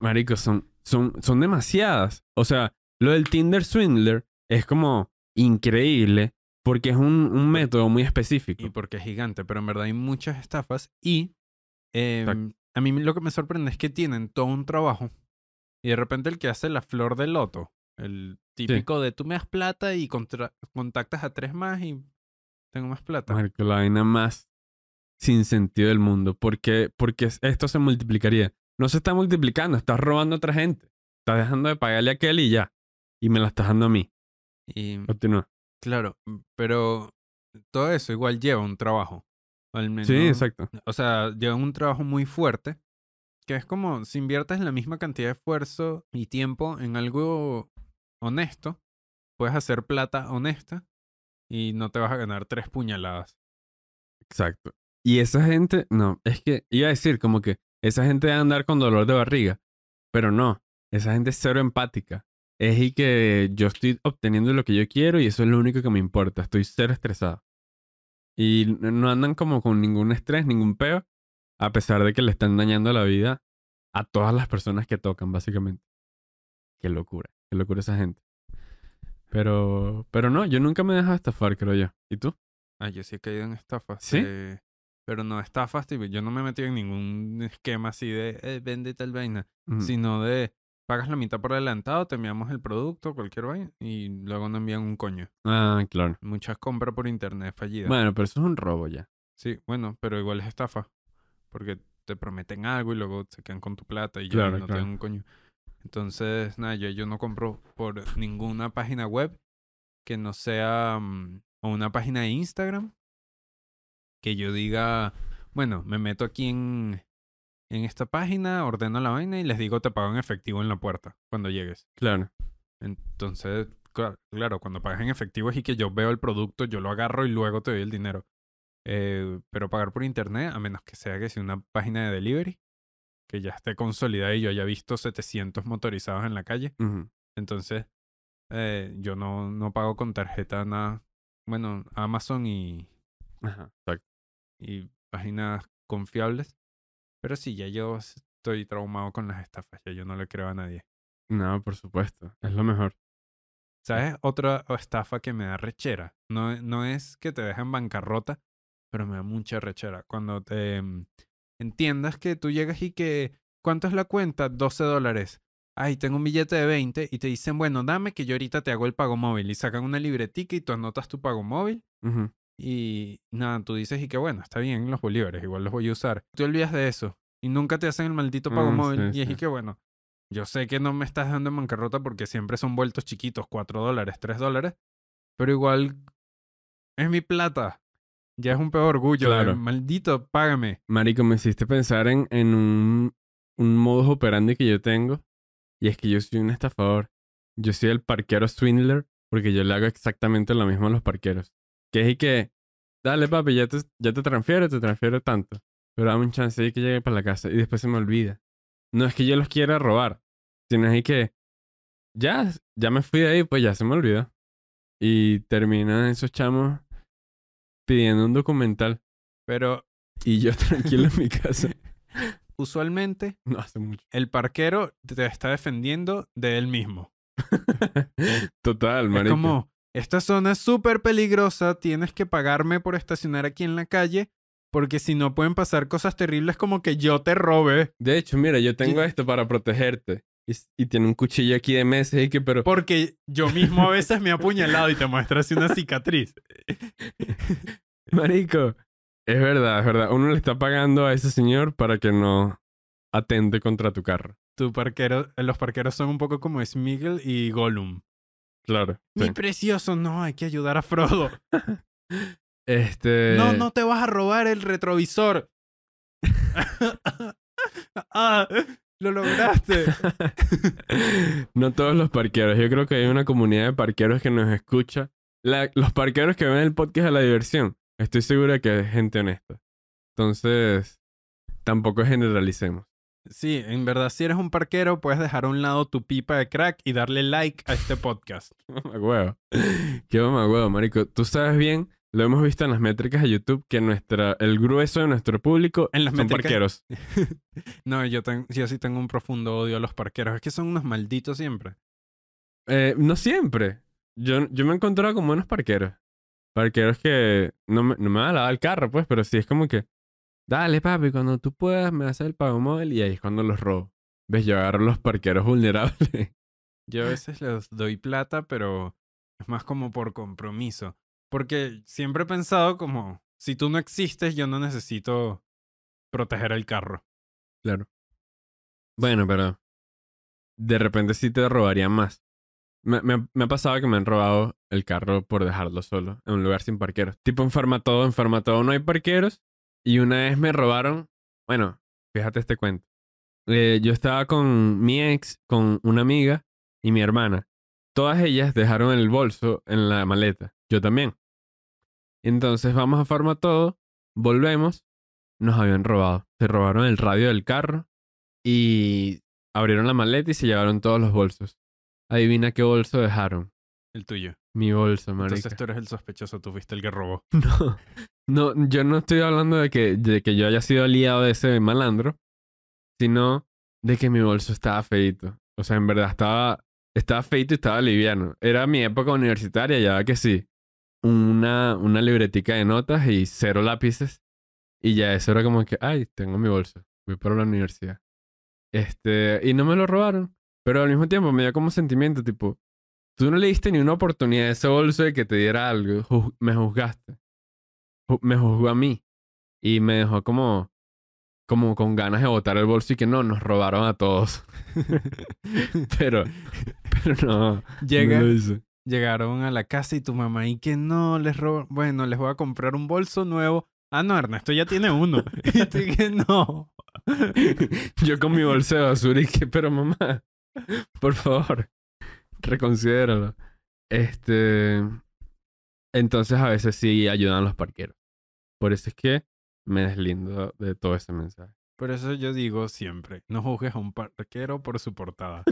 S2: Marico, son, son, son demasiadas. O sea, lo del Tinder Swindler es como increíble porque es un, un método muy específico.
S1: Y porque es gigante, pero en verdad hay muchas estafas. Y eh,
S2: Exacto.
S1: a mí lo que me sorprende es que tienen todo un trabajo. Y de repente el que hace la flor de loto, el típico de tú me das plata y contra- contactas a tres más y tengo más plata.
S2: Marico, la vaina más sin sentido del mundo. Porque, porque esto se multiplicaría. No se está multiplicando, estás robando a otra gente. Estás dejando de pagarle a aquel y ya. Y me la estás dando a mí.
S1: Y
S2: Continúa.
S1: claro, mm, pero todo eso igual lleva un trabajo. al menos-
S2: Sí, exacto.
S1: O sea, lleva un trabajo muy fuerte. Que es como si inviertes la misma cantidad de esfuerzo y tiempo en algo honesto, puedes hacer plata honesta y no te vas a ganar tres puñaladas.
S2: Exacto. Y esa gente, no, es que iba a decir como que esa gente debe andar con dolor de barriga, pero no, esa gente es cero empática. Es y que yo estoy obteniendo lo que yo quiero y eso es lo único que me importa, estoy cero estresado. Y no andan como con ningún estrés, ningún peo, a pesar de que le están dañando la vida a todas las personas que tocan, básicamente. Qué locura, qué locura esa gente. Pero, pero no, yo nunca me he dejado estafar, creo yo. ¿Y tú?
S1: Ah, yo sí he caído en estafas.
S2: ¿Sí?
S1: eh, pero no estafas, tipo, yo no me he metido en ningún esquema así de eh, vende tal vaina, sino de pagas la mitad por adelantado, te enviamos el producto, cualquier vaina, y luego no envían un coño.
S2: Ah, claro.
S1: Muchas compras por internet fallidas.
S2: Bueno, pero eso es un robo ya.
S1: Sí, bueno, pero igual es estafa. Porque te prometen algo y luego se quedan con tu plata y ya
S2: Claro,
S1: no te
S2: claro.
S1: dan un coño. Entonces, nada, yo, yo no compro por ninguna página web que no sea mm, o una página de Instagram que yo diga, bueno, me meto aquí en, en esta página, ordeno la vaina y les digo te pago en efectivo en la puerta cuando llegues.
S2: Claro.
S1: Entonces, cla- claro, cuando pagas en efectivo es y que yo veo el producto, yo lo agarro y luego te doy el dinero. Eh, pero pagar por internet, a menos que sea que sea una página de delivery, que ya esté consolidada y yo haya visto 700 motorizados en la calle. Entonces, eh, yo no, no pago con tarjeta nada. Bueno, Amazon y,
S2: Ajá,
S1: y páginas confiables. Pero sí, ya yo estoy traumado con las estafas, ya yo no le creo a nadie.
S2: No, por supuesto. Es lo mejor.
S1: ¿Sabes? Otra estafa que me da rechera. No, no es que te deja en bancarrota, pero me da mucha rechera. Cuando te mm, entiendas que tú llegas y que, ¿cuánto es la cuenta? 12 dólares. Ay, tengo un billete de 20 y te dicen, bueno, dame que yo ahorita te hago el pago móvil. Y sacan una libretica y tú anotas tu pago móvil. Y nada, tú dices y que bueno, está bien los bolívares, igual los voy a usar. Te olvidas de eso y nunca te hacen el maldito pago
S2: Mm,
S1: móvil.
S2: sí,
S1: y es y
S2: sí.
S1: que bueno, yo sé que no me estás dando en bancarrota porque siempre son vueltos chiquitos, 4 dólares, 3 dólares, pero igual es mi plata. Ya es un peor orgullo. de,
S2: Claro.
S1: maldito, págame.
S2: Marico, me hiciste pensar en, en un, un modus operandi que yo tengo. Y es que yo soy un estafador. Yo soy el parquero swindler porque yo le hago exactamente lo mismo a los parqueros. Que es y que, dale papi, ya te, ya te transfiero, te transfiero tanto. Pero dame un chance de que llegue para la casa y después se me olvida. No es que yo los quiera robar, sino es y que, ya, ya me fui de ahí, pues ya se me olvidó. Y terminan esos chamos pidiendo un documental.
S1: Pero
S2: Y yo tranquilo en mi casa.
S1: usualmente
S2: No hace mucho.
S1: el parquero te está defendiendo de él mismo.
S2: Total,
S1: Es
S2: marico.
S1: como, esta zona es súper peligrosa, tienes que pagarme por estacionar aquí en la calle, porque si no pueden pasar cosas terribles como que yo te robe,
S2: De hecho, mira, yo tengo
S1: Sí.
S2: esto para protegerte. Y, tiene un cuchillo aquí de mesa y que, pero...
S1: porque yo mismo a veces me he apuñalado y te muestro así una cicatriz.
S2: Marico, es verdad, es verdad. Uno le está pagando a ese señor para que no atente contra tu carro.
S1: Tu parquero, los parqueros son un poco como Smeagol y Gollum.
S2: Claro.
S1: Mi
S2: sí.
S1: precioso, no, hay que ayudar a Frodo.
S2: Este...
S1: No, no te vas a robar el retrovisor. ah, lo lograste.
S2: no todos los parqueros. Yo creo que hay una comunidad de parqueros que nos escucha. La- los parqueros que ven el podcast de la diversión. Estoy seguro de que es gente honesta. Entonces, tampoco generalicemos.
S1: Sí, en verdad, si eres un parquero, puedes dejar a un lado tu pipa de crack y darle like a este podcast.
S2: Qué mamagüevo, marico. Tú sabes bien, lo hemos visto en las métricas de YouTube, que nuestra, el grueso de nuestro público
S1: En las
S2: son
S1: métricas-
S2: parqueros.
S1: No, yo, ten- yo sí tengo un profundo odio a los parqueros. Es que son unos malditos siempre.
S2: Eh, no siempre. Yo, yo me he encontrado con buenos parqueros. Parqueros que no me, no me van a lavar el carro, pues, pero sí es como que, dale, papi, cuando tú puedas me haces el pago móvil y ahí es cuando los robo. ¿Ves? Yo agarro los parqueros vulnerables.
S1: Yo a veces les doy plata, pero es más como por compromiso. Porque siempre he pensado como, si tú no existes, yo no necesito proteger el carro.
S2: Claro. Bueno, pero de repente sí te robarían más. Me, ha pasado que me han robado el carro por dejarlo solo en un lugar sin parqueros. Tipo en Farmatodo, en Farmatodo no hay parqueros. Y una vez me robaron, bueno, fíjate este cuento. Eh, yo estaba con mi ex, con una amiga y mi hermana. Todas ellas dejaron el bolso en la maleta. Yo también. Entonces vamos a Farmatodo, volvemos, nos habían robado. Se robaron el radio del carro y abrieron la maleta y se llevaron todos los bolsos. Adivina qué bolso dejaron.
S1: El tuyo.
S2: Mi bolso, marica.
S1: Entonces tú eres el sospechoso, tú fuiste el que robó.
S2: No, no, yo no estoy hablando de que, de que yo haya sido aliado de ese malandro, sino de que mi bolso estaba feito. O sea, en verdad estaba, estaba feito y estaba liviano. Era mi época universitaria, ya que sí. Una, una libretica de notas y cero lápices. Y ya eso era como que, ay, tengo mi bolso. Voy para la universidad. Este, y no me lo robaron. Pero al mismo tiempo me dio como sentimiento, tipo, tú no le diste ni una oportunidad a ese bolso de que te diera algo. Ju- me juzgaste. Ju- Me juzgó a mí. Y me dejó como como con ganas de botar el bolso y que no, nos robaron a todos. pero, pero no.
S1: Llega,
S2: no.
S1: Llegaron a la casa y tu mamá y que no, les roban. Bueno, les voy a comprar un bolso nuevo. Ah, no, Ernesto ya tiene uno. y tú que no.
S2: Yo con mi bolso de basura y que, pero mamá, por favor, reconsidéralo. Este. Entonces a veces sí ayudan los parqueros. Por eso es que me deslindo de todo ese mensaje.
S1: Por eso yo digo siempre, no juzgues a un parquero por su portada.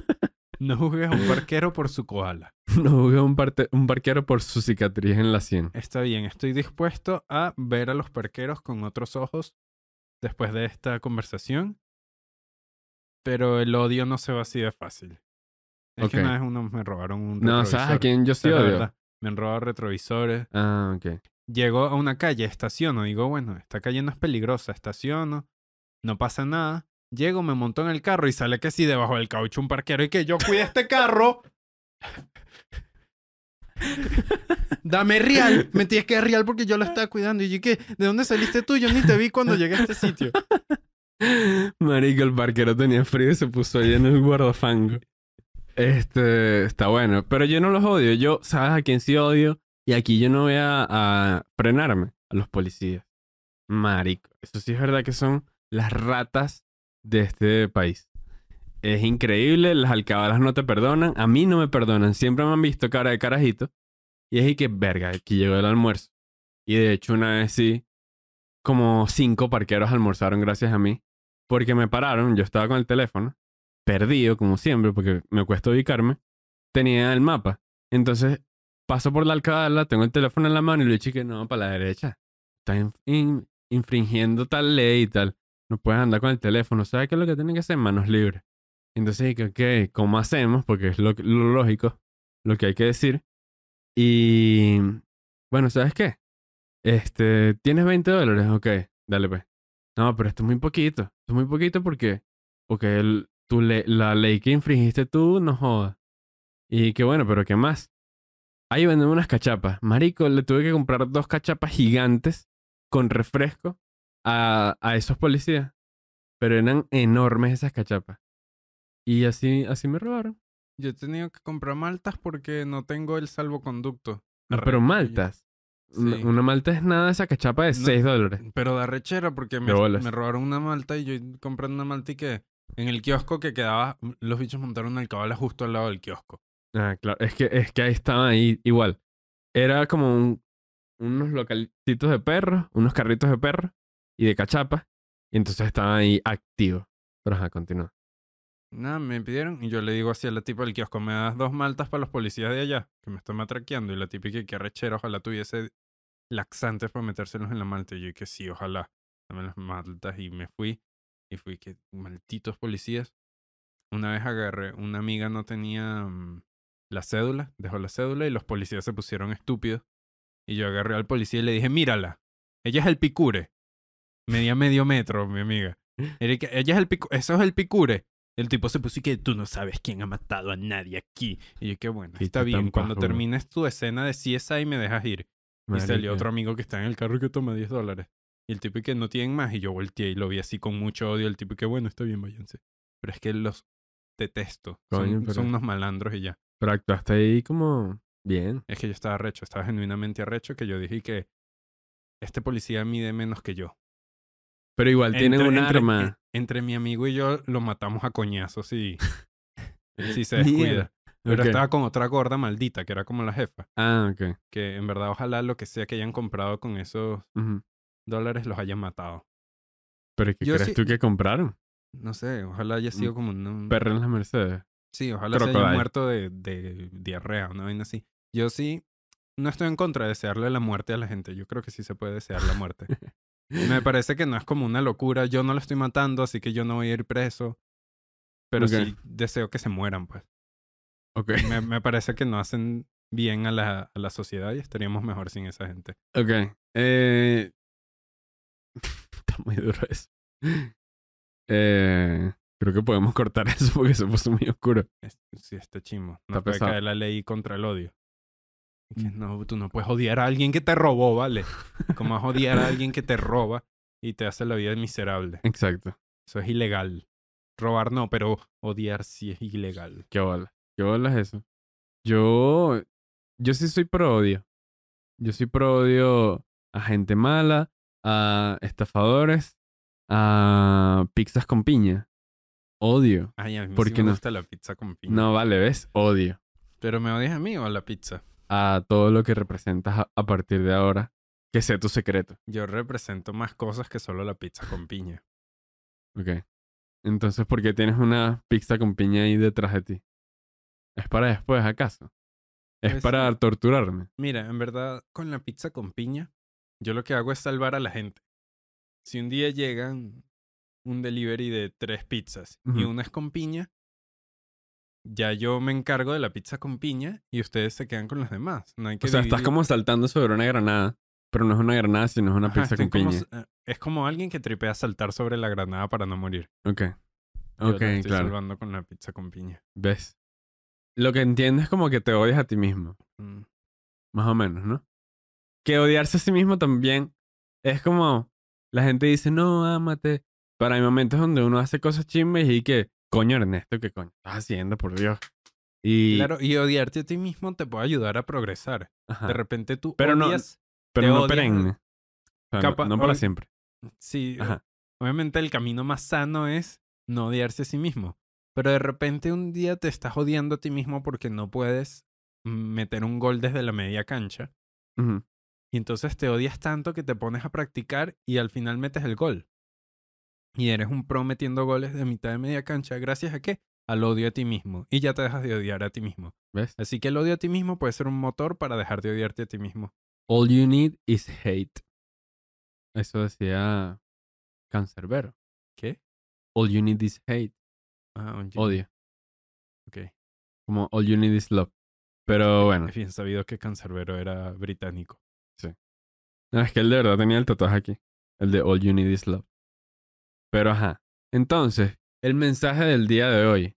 S1: No juzgues a un parquero por su koala.
S2: No juzgues a un, un parquero por su cicatriz en la sien.
S1: Está bien, estoy dispuesto a ver a los parqueros con otros ojos después de esta conversación. Pero el odio no se va así de fácil. Es que una vez uno me robaron un
S2: No,
S1: retrovisor.
S2: ¿sabes a quién yo sí odio?
S1: verdad. Me han robado retrovisores.
S2: Ah, ok.
S1: Llego a una calle, estaciono, digo, bueno, esta calle no es peligrosa, estaciono, no pasa nada. Llego, me monto en el carro y sale que sí, debajo del caucho un parquero y que yo cuide este carro. Dame real, me tienes que real porque yo lo estaba cuidando. Y yo, ¿qué? ¿De dónde saliste tú? Yo ni te vi cuando llegué a este sitio.
S2: Marico, el parquero tenía frío y se puso ahí en el guardafango. Este, está bueno. Pero yo no los odio. Yo, ¿sabes a quién sí odio? Y aquí yo no voy a, a frenarme. A los policías. Marico. Eso sí es verdad que son las ratas de este país. Es increíble. Las alcabalas no te perdonan. A mí no me perdonan. Siempre me han visto cara de carajito. Y es y que, verga, aquí llegó el almuerzo. Y de hecho, una vez sí, como cinco parqueros almorzaron gracias a mí. Porque me pararon, yo estaba con el teléfono, perdido como siempre, porque me cuesta ubicarme. Tenía el mapa. Entonces paso por la alcabala, tengo el teléfono en la mano y le dije que no, para la derecha. Está in- in- infringiendo tal ley y tal. No puedes andar con el teléfono. ¿Sabes qué es lo que tienen que hacer? Manos libres. Entonces dije, ok, ¿cómo hacemos? Porque es lo, lo lógico, lo que hay que decir. Y bueno, ¿sabes qué? Este, ¿tienes 20 dólares? Ok, dale pues. No, pero esto es muy poquito. Esto es muy poquito porque, porque el- tu le- la ley que infringiste tú no joda. Y qué bueno, pero ¿qué más? Ahí venden unas cachapas. Marico, le tuve que comprar dos cachapas gigantes con refresco a, a esos policías. Pero eran enormes esas cachapas. Y así, así me robaron.
S1: Yo he tenido que comprar maltas porque no tengo el salvoconducto.
S2: No, pero maltas. Una,
S1: Sí.
S2: una malta es nada, esa cachapa de
S1: No.
S2: 6 dólares.
S1: Pero da rechera porque me, robaron una malta y yo compré una malta y que en el kiosco que quedaba, los bichos montaron una alcabala justo al lado del kiosco.
S2: Ah, claro. Es que, es que ahí estaban ahí igual. Era como un- unos localitos de perros, unos carritos de perros y de cachapa. Y entonces estaban ahí activos. Pero ajá, continúa.
S1: Nada, me pidieron y yo le digo así a la tipa del kiosco, me das dos maltas para los policías de allá, que me están matraqueando. Y la tipa que qué rechera, ojalá tuviese laxantes para metérselos en la malta. Y yo que sí, ojalá. Dame las maltas y me fui. Y fui que malditos policías. Una vez agarré, una amiga no tenía mm, la cédula, dejó la cédula y los policías se pusieron estúpidos. Y yo agarré al policía y le dije, mírala, ella es el picure. Medía medio metro, mi amiga. Que, Ella es el picu eso es el picure. El tipo se puso y que tú no sabes quién ha matado a nadie aquí. Y yo, qué bueno,
S2: Sí,
S1: está bien. Cuando termines tu escena de CSI me dejas ir. Y salió
S2: Marica.
S1: otro amigo que está en el carro que toma 10 dólares. Y el tipo y que no tienen más. Y yo volteé y lo vi así con mucho odio. El tipo y que bueno, está bien, váyanse. Pero es que los detesto. Son,
S2: Coño, pero-
S1: son unos malandros y ya.
S2: Pero actuaste ahí como bien.
S1: Es que yo estaba arrecho, estaba genuinamente arrecho que yo dije que este policía mide menos que yo.
S2: Pero igual tienen
S1: Entre-
S2: un
S1: entre-
S2: arma.
S1: en- Entre mi amigo y yo lo matamos a coñazos y si se descuida. Pero estaba con otra gorda maldita, que era como la jefa.
S2: Ah, ok.
S1: Que en verdad ojalá lo que sea que hayan comprado con esos dólares los hayan matado.
S2: Pero ¿qué
S1: Yo
S2: crees
S1: sí-
S2: tú que compraron?
S1: No sé, ojalá haya sido como un...
S2: Perro en las Mercedes.
S1: Sí, ojalá se haya muerto de, de diarrea, una vaina así. Yo sí, no estoy en contra de desearle la muerte a la gente. Yo creo que sí se puede desear la muerte. Me parece que no es como una locura. Yo no lo estoy matando, así que yo no voy a ir preso. Pero sí deseo que se mueran, pues.
S2: Ok.
S1: Me, me parece que no hacen bien a la, a la sociedad y estaríamos mejor sin esa gente.
S2: Ok. Eh... Está muy duro eso. Eh... Creo que podemos cortar eso porque se puso muy oscuro.
S1: Sí, está chimo.
S2: Está
S1: No puede
S2: pesado.
S1: caer la ley contra el odio. Que no, tú no puedes odiar a alguien que te robó, ¿vale? ¿Cómo vas a odiar a alguien que te roba? y te hace la vida miserable.
S2: Exacto.
S1: Eso es ilegal. Robar no, pero odiar sí es ilegal.
S2: Qué bola. Qué bola es eso. Yo, yo sí soy pro odio. Yo soy pro odio a gente mala, a estafadores, a pizzas con piña. Odio.
S1: Ay, a mí
S2: ¿Por
S1: sí me
S2: no?
S1: gusta la pizza con piña.
S2: No vale, ¿ves? Odio.
S1: Pero me odias a mí o a la pizza.
S2: A todo lo que representas a, a partir de ahora. Que sea tu secreto.
S1: Yo represento más cosas que solo la pizza con piña.
S2: Ok. Entonces, ¿por qué tienes una pizza con piña ahí detrás de ti? ¿Es para después, acaso? ¿Es
S1: Pues
S2: para torturarme?
S1: Mira, en verdad, con la pizza con piña, yo lo que hago es salvar a la gente. Si un día llegan un delivery de tres pizzas y una es con piña, ya yo me encargo de la pizza con piña y ustedes se quedan con las demás. No hay que
S2: O sea, estás como saltando sobre una granada. Pero no es una granada, sino es una
S1: Ajá,
S2: pizza con
S1: como
S2: piña.
S1: eh, es como alguien que tripea saltar sobre la granada para no morir.
S2: Ok.
S1: Yo
S2: Ok,
S1: estoy
S2: claro.
S1: salvando con la pizza con piña.
S2: ¿Ves? Lo que entiendo es como que te odias a ti mismo.
S1: Mm.
S2: Más o menos, ¿no? Que odiarse a sí mismo también es como la gente dice, no, ámate. Pero hay momentos donde uno hace cosas chimbas y que, coño, Ernesto, ¿qué coño estás haciendo, por Dios? Y,
S1: Claro, y odiarte a ti mismo te puede ayudar a progresar.
S2: ajá,
S1: De repente tú
S2: Pero no-
S1: odias
S2: pero
S1: te
S2: no perenne. O sea, no-
S1: capa-
S2: no, para siempre.
S1: Sí,
S2: Ajá.
S1: obviamente el camino más sano es no odiarse a sí mismo. Pero de repente un día te estás odiando a ti mismo porque no puedes mm, meter un gol desde la media cancha. Y entonces te odias tanto que te pones a practicar y al final metes el gol. Y eres un pro metiendo goles de mitad de media cancha. ¿Gracias a qué? Al odio a ti mismo. Y ya te dejas de odiar a ti mismo.
S2: ¿Ves?
S1: Así que el odio a ti mismo puede ser un motor para dejar de odiarte a ti mismo.
S2: All you need is hate. Eso decía Cancerbero.
S1: ¿Qué?
S2: All you need is hate.
S1: Ah,
S2: Odio.
S1: Ok.
S2: Como all you need is love. Pero bueno.
S1: Es bien sabido que Cancerbero era británico.
S2: No, es que él de verdad tenía el tatuaje aquí. El de All You Need Is Love. Pero ajá. Entonces, el mensaje del día de hoy.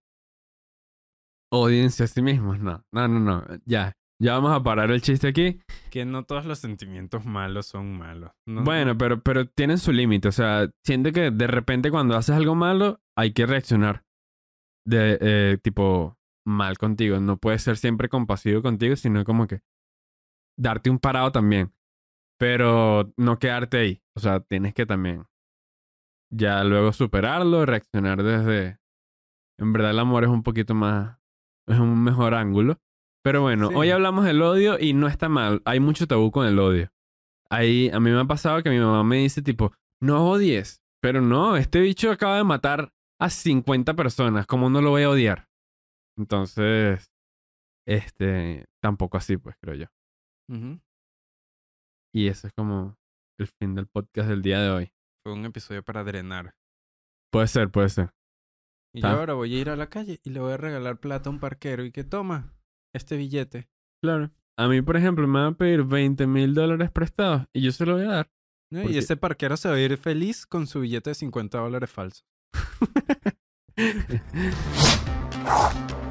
S2: Odiense a sí mismos. No, no, no, no. Ya. Ya vamos a parar el chiste aquí.
S1: Que no todos los sentimientos malos son malos. No-
S2: Bueno, pero, pero tienen su límite. O sea, siente que de repente cuando haces algo malo, hay que reaccionar. De eh, tipo mal contigo. No puedes ser siempre compasivo contigo, sino como que darte un parado también. Pero no quedarte ahí. O sea, tienes que también ya luego superarlo, reaccionar desde... En verdad el amor es un poquito más... Es un mejor ángulo. Pero bueno,
S1: Sí.
S2: hoy hablamos del odio y no está mal. Hay mucho tabú con el odio. Ahí, a mí me ha pasado que mi mamá me dice tipo, no odies. Pero no, este bicho acaba de matar a 50 personas. ¿Cómo no lo voy a odiar? Entonces, este, tampoco así, pues, creo yo. Y eso es como el fin del podcast del día de hoy.
S1: Fue un episodio para drenar.
S2: Puede ser, puede ser.
S1: Y yo ahora voy a ir a la calle y le voy a regalar plata a un parquero y que toma este billete.
S2: Claro. A mí, por ejemplo, me van a pedir 20 mil dólares prestados y yo se lo voy a dar.
S1: ¿no?
S2: Porque-
S1: Y ese parquero se va a ir feliz con su billete de 50 dólares falso.